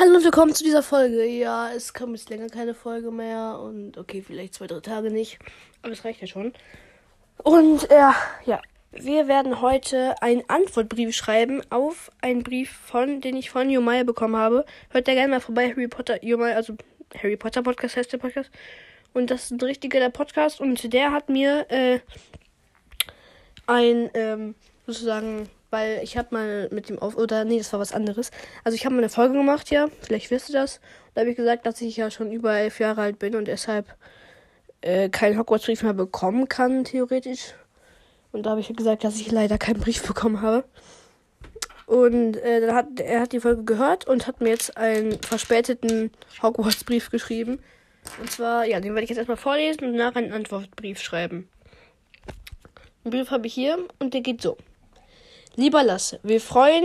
Hallo und willkommen zu dieser Folge. Ja, es kommt jetzt länger keine Folge mehr und okay, vielleicht zwei, drei Tage nicht. Aber es reicht ja schon. Und äh, ja, wir werden heute einen Antwortbrief schreiben auf einen Brief von, den ich von Jomaya bekommen habe. Hört da gerne mal vorbei, Harry Potter, Jomaya, also Harry Potter Podcast heißt der Podcast. Und das ist ein richtiger Podcast und der hat mir äh, ein ähm, sozusagen weil ich habe mal mit dem auf oder nee, das war was anderes. Also ich habe mal eine Folge gemacht, ja, vielleicht wisst ihr das. Da habe ich gesagt, dass ich ja schon über elf Jahre alt bin und deshalb äh, keinen Hogwarts-Brief mehr bekommen kann, theoretisch. Und da habe ich gesagt, dass ich leider keinen Brief bekommen habe. Und äh, dann hat er hat die Folge gehört und hat mir jetzt einen verspäteten Hogwarts-Brief geschrieben. Und zwar, ja, den werde ich jetzt erstmal vorlesen und nachher einen Antwortbrief schreiben. Den Brief habe ich hier und der geht so. Lieber Lasse, wir freuen,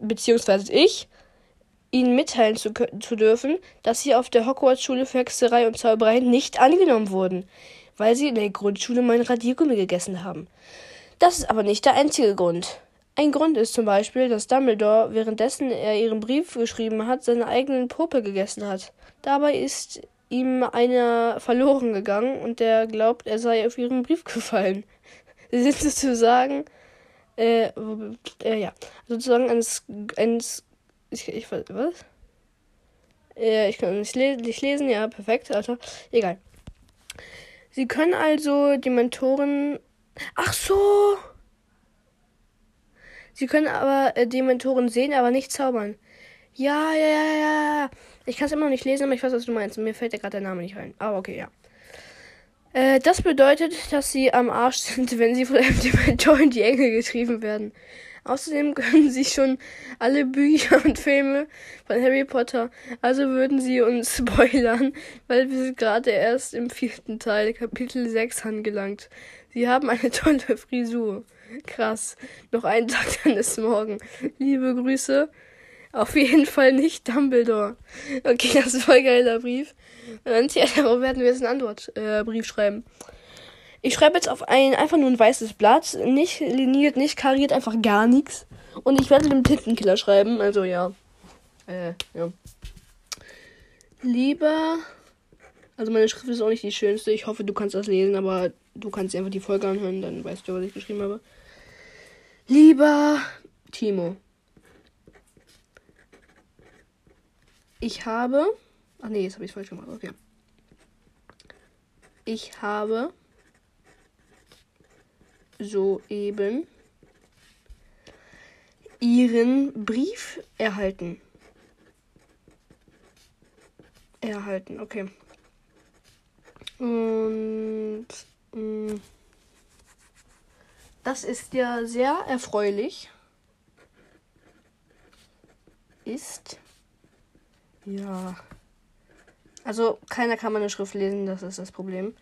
beziehungsweise ich, Ihnen mitteilen zu, zu dürfen, dass Sie auf der Hogwarts-Schule für Hexerei und Zauberei nicht angenommen wurden, weil Sie in der Grundschule mein Radiergummi gegessen haben. Das ist aber nicht der einzige Grund. Ein Grund ist zum Beispiel, dass Dumbledore, währenddessen er ihren Brief geschrieben hat, seine eigenen Puppe gegessen hat. Dabei ist ihm einer verloren gegangen und der glaubt, er sei auf ihren Brief gefallen. Sie sind sozusagen äh, äh, ja, sozusagen eines, eines, ich, ich, was? Äh, ich kann nicht, le nicht lesen, ja, perfekt, Alter. Egal. Sie können also die Mentoren, ach so! Sie können aber äh, die Mentoren sehen, aber nicht zaubern. Ja, ja, ja, ja. Ich kann es immer noch nicht lesen, aber ich weiß, was du meinst. Mir fällt ja gerade der Name nicht rein. Aber okay, ja. Äh, das bedeutet, dass sie am Arsch sind, wenn sie von einem Dementor in die Enge getrieben werden. Außerdem können sie schon alle Bücher und Filme von Harry Potter. Also würden sie uns spoilern, weil wir sind gerade erst im vierten Teil, Kapitel 6 angelangt. Sie haben eine tolle Frisur. Krass. Noch einen Tag, dann ist morgen. Liebe Grüße. Auf jeden Fall nicht Dumbledore. Okay, das ist voll geiler Brief. Und ja, darauf werden wir jetzt einen Antwortbrief äh, schreiben. Ich schreibe jetzt auf ein einfach nur ein weißes Blatt, nicht liniert, nicht kariert, einfach gar nichts. Und ich werde dem Tintenkiller schreiben, also ja. Äh, ja. Lieber. Also meine Schrift ist auch nicht die schönste. Ich hoffe, du kannst das lesen, aber du kannst einfach die Folge anhören, dann weißt du, was ich geschrieben habe. Lieber Timo. Ich habe. Ach nee, jetzt habe ich falsch gemacht. Okay. Ich habe soeben Ihren Brief erhalten. Erhalten, okay. Und mh, mm, das ist ja sehr erfreulich. Ist ja. Also, keiner kann meine Schrift lesen, das ist das Problem.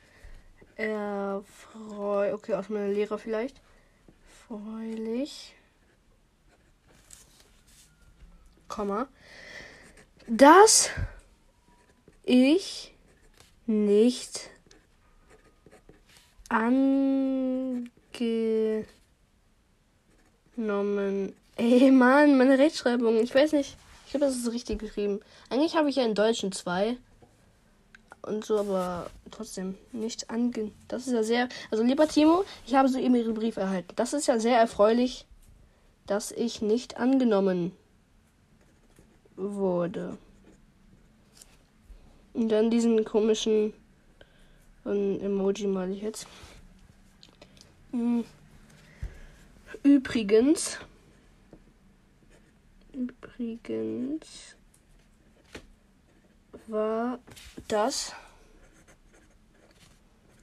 Erfreu. Okay, aus meiner Lehrer vielleicht. Freulich. Komma. Dass ich nicht angenommen. Ey, Mann, meine Rechtschreibung. Ich weiß nicht. Ich glaube, das ist richtig geschrieben. Eigentlich habe ich ja in Deutschen zwei. Und so, aber trotzdem nicht ange. Das ist ja sehr. Also, lieber Timo, ich habe soeben Ihren Brief erhalten. Das ist ja sehr erfreulich, dass ich nicht angenommen wurde. Und dann diesen komischen Emoji mal ich jetzt. Hm. Übrigens Übrigens war das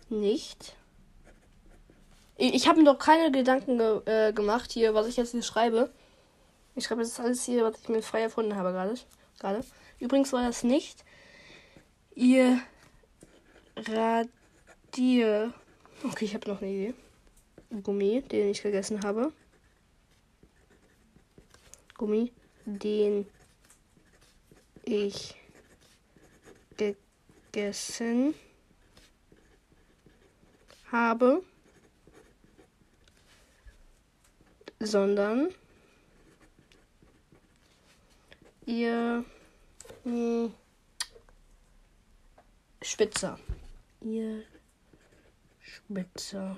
nicht. Ich habe mir doch keine Gedanken ge äh, gemacht hier, was ich jetzt hier schreibe. Ich schreibe das alles hier, was ich mir frei erfunden habe gerade. gerade. Übrigens war das nicht ihr Radier. Okay, ich habe noch eine Idee. Gummi, den ich gegessen habe. Gummi den ich gegessen habe, sondern ihr Hm. Spitzer. Ihr Spitzer.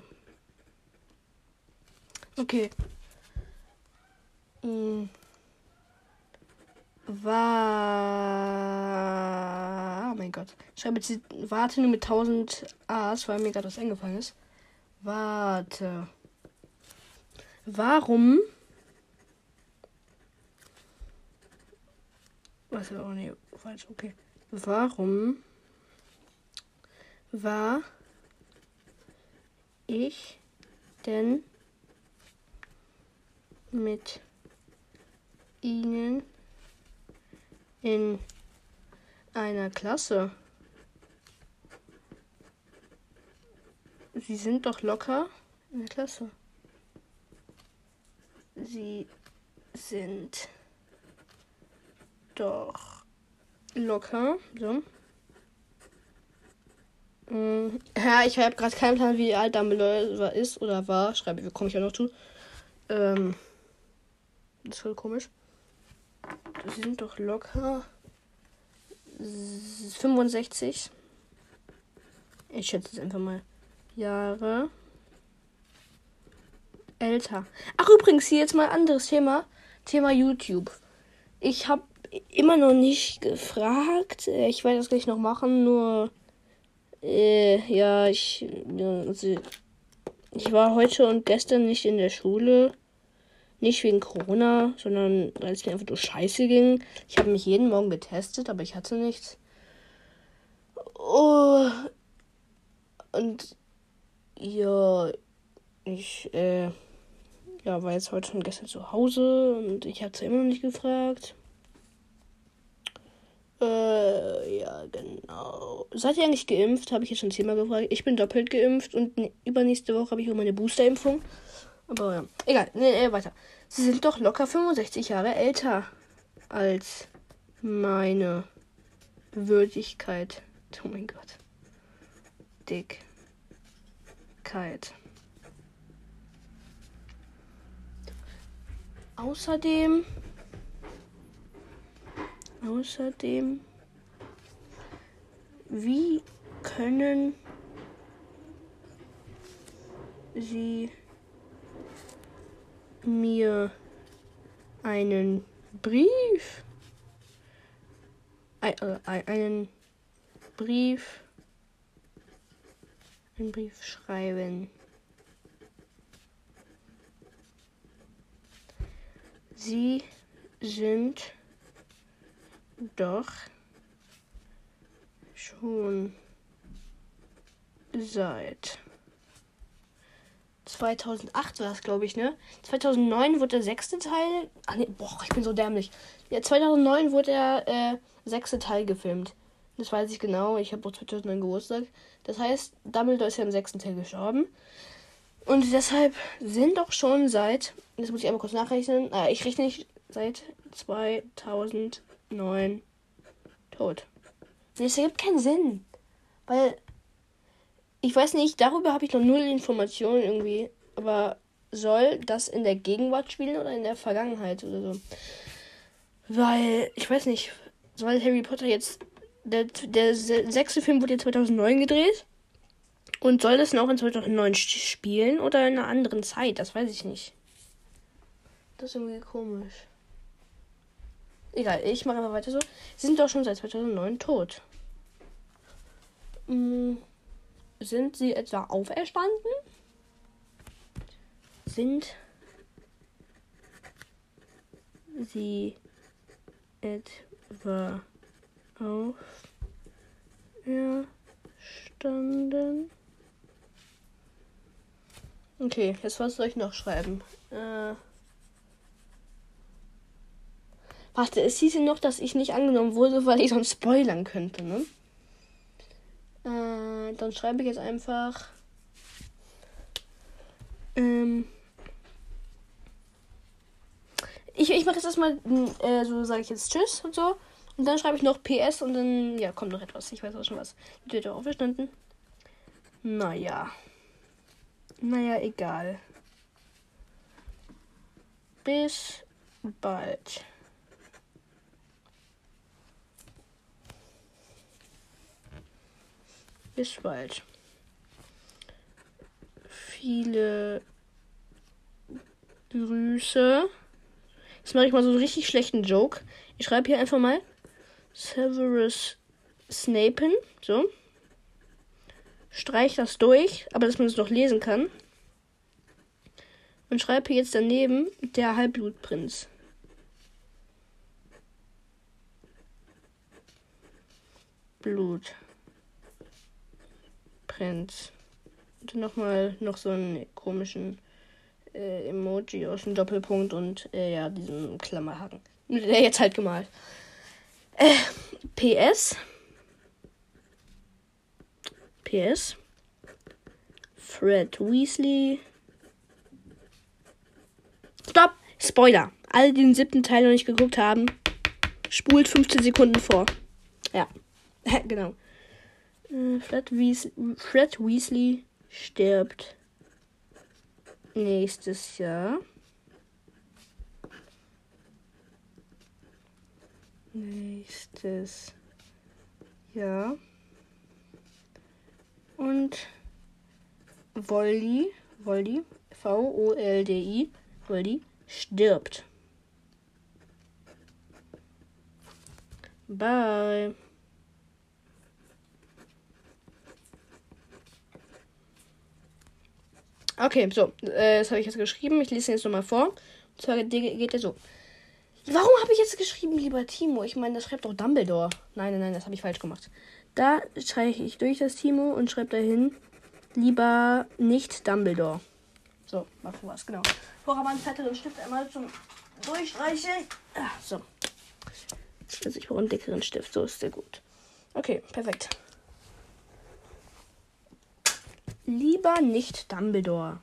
Okay. Hm. War. Oh mein Gott. Schreibe jetzt Warte nur mit 1000 A's, weil mir gerade was eingefallen ist. Warte. Warum? Was auch nicht falsch, okay. Warum war ich denn mit Ihnen in einer Klasse? Sie sind doch locker in der Klasse. Sie sind doch locker. So. Mm, Ja, ich habe gerade keinen Plan, wie alt Dumbledore ist oder war. Schreibe, komme ich ja noch zu. Ähm, das ist voll komisch. Sie sind doch locker 65. Ich schätze es einfach mal. Jahre älter. Ach, übrigens, hier jetzt mal ein anderes Thema. Thema YouTube. Ich habe immer noch nicht gefragt. Äh, Ich werde das gleich noch machen, nur. Äh, ja, ich. Also, ich war heute und gestern nicht in der Schule. Nicht wegen Corona, sondern weil es mir einfach nur scheiße ging. Ich habe mich jeden Morgen getestet, aber ich hatte nichts. Oh. Und ja, ich äh, ja, war jetzt heute und gestern zu Hause und ich hatte immer noch nicht gefragt. Äh, ja, genau. Seid ihr eigentlich geimpft? Habe ich jetzt schon zehnmal gefragt. Ich bin doppelt geimpft und übernächste Woche habe ich auch meine Boosterimpfung. Aber ja, egal. Nee, nee, weiter. Sie sind doch locker 65 Jahre älter als meine Würdigkeit. Oh mein Gott. Dickkeit. Außerdem. Außerdem. Wie können Sie mir einen Brief. Äh, ein- einen Brief. Einen Brief schreiben. Sie sind doch schon seit 2008 war das, glaube ich, ne? 2009 wurde der sechste Teil. Ach nee, boah, ich bin so dämlich. Ja, 2009 wurde der äh, sechste Teil gefilmt. Das weiß ich genau. Ich habe auch 2009 Geburtstag. Das heißt, Dumbledore ist ja im sechsten Teil gestorben. Und deshalb sind doch schon seit. Das muss ich einmal kurz nachrechnen. Äh, ich rechne nicht seit 2009 tot. Das ergibt keinen Sinn. Weil ich weiß nicht, darüber habe ich noch null Informationen irgendwie. Aber soll das in der Gegenwart spielen oder in der Vergangenheit oder so? Weil, ich weiß nicht, soll Harry Potter jetzt. Der, der se- sechste Film wurde ja 2009 gedreht. Und soll das noch in 2009 st- spielen oder in einer anderen Zeit? Das weiß ich nicht. Das ist irgendwie komisch. Egal, ich mache einfach weiter so. Sie sind doch schon seit 2009 tot. Mm. Sind sie etwa auferstanden? Sind sie etwa auferstanden? Okay, jetzt was soll ich noch schreiben? Äh. Warte, es hieß ja noch, dass ich nicht angenommen wurde, weil ich sonst spoilern könnte, ne? Dann schreibe ich jetzt einfach. Ähm. Ich, ich mache jetzt erstmal, äh, so sage ich jetzt Tschüss und so. Und dann schreibe ich noch PS und dann, ja, kommt noch etwas. Ich weiß auch schon was. Die wird auch aufgestanden. Naja. Naja, egal. Bis bald. Bis bald. Viele Grüße. Jetzt mache ich mal so einen richtig schlechten Joke. Ich schreibe hier einfach mal Severus Snapen. So. Streich das durch, aber dass man es noch lesen kann. Und schreibe hier jetzt daneben der Halbblutprinz. Blut. Prinz. Und nochmal noch so einen komischen äh, Emoji aus dem Doppelpunkt und äh, ja, diesen Klammerhaken. Der jetzt halt gemalt. Äh, PS. PS. Fred Weasley. Stopp! Spoiler. Alle, die den siebten Teil noch nicht geguckt haben, spult 15 Sekunden vor. Ja. genau. Fred, Weasley, Fred Weasley stirbt nächstes Jahr. Nächstes Jahr. Und Voldy, Voldy, V-O-L-D-I, Voldy, stirbt. Bye. Okay, so, äh, das habe ich jetzt geschrieben. Ich lese ihn jetzt nochmal vor. Und zwar geht er so. Warum habe ich jetzt geschrieben, lieber Timo? Ich meine, das schreibt doch Dumbledore. Nein, nein, nein, das habe ich falsch gemacht. Da streiche ich durch das Timo und schreibe dahin, lieber nicht Dumbledore. So, mal vor was, genau. Vorher mal einen fetteren Stift einmal zum Durchstreichen. Ah, so. Also ich brauche einen dickeren Stift, so ist der gut. Okay, perfekt. Lieber nicht Dumbledore.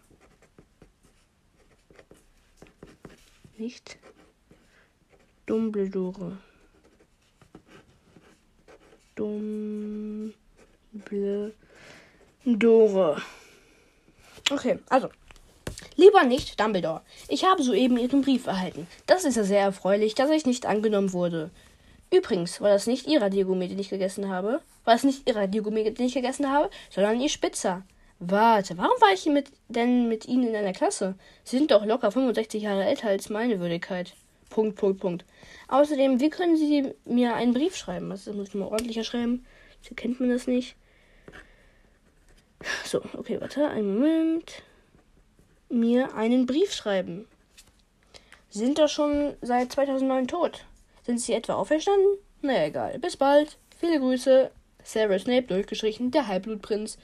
Nicht Dumbledore. Dumbledore. Okay, also. Lieber nicht Dumbledore. Ich habe soeben Ihren Brief erhalten. Das ist ja sehr erfreulich, dass ich nicht angenommen wurde. Übrigens war das nicht Ihr Radiergummi, den ich gegessen habe. War es nicht Ihr Radiergummi, den ich gegessen habe, sondern Ihr Spitzer. Warte, warum war ich mit, denn mit Ihnen in einer Klasse? Sie sind doch locker 65 Jahre älter als meine Würdigkeit. Punkt, Punkt, Punkt. Außerdem, wie können Sie mir einen Brief schreiben? Das muss ich mal ordentlicher schreiben. So kennt man das nicht. So, okay, warte, einen Moment. Mir einen Brief schreiben. Sie sind doch schon seit 2009 tot. Sind Sie etwa auferstanden? Naja, egal. Bis bald. Viele Grüße. Sarah Snape durchgestrichen, der Halbblutprinz.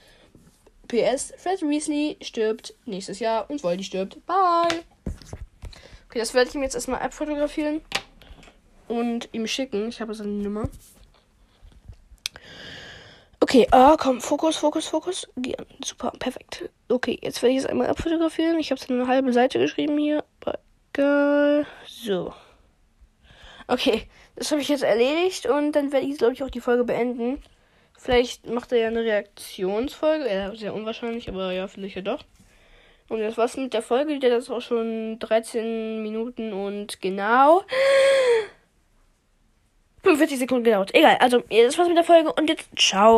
PS, Fred Weasley stirbt nächstes Jahr und Voldy stirbt. Bye. Okay, das werde ich ihm jetzt erstmal abfotografieren und ihm schicken. Ich habe seine Nummer. Okay, ah, komm, Fokus, Fokus, Fokus. Super, perfekt. Okay, jetzt werde ich es einmal abfotografieren. Ich habe es in eine halbe Seite geschrieben hier. Egal. So. Okay, das habe ich jetzt erledigt und dann werde ich, glaube ich, auch die Folge beenden. Vielleicht macht er ja eine Reaktionsfolge. Ja, sehr unwahrscheinlich, aber ja, vielleicht ja doch. Und das war's mit der Folge. Hat jetzt auch schon 13 Minuten und genau 45 Sekunden gedauert. Egal, also das war's mit der Folge und jetzt ciao.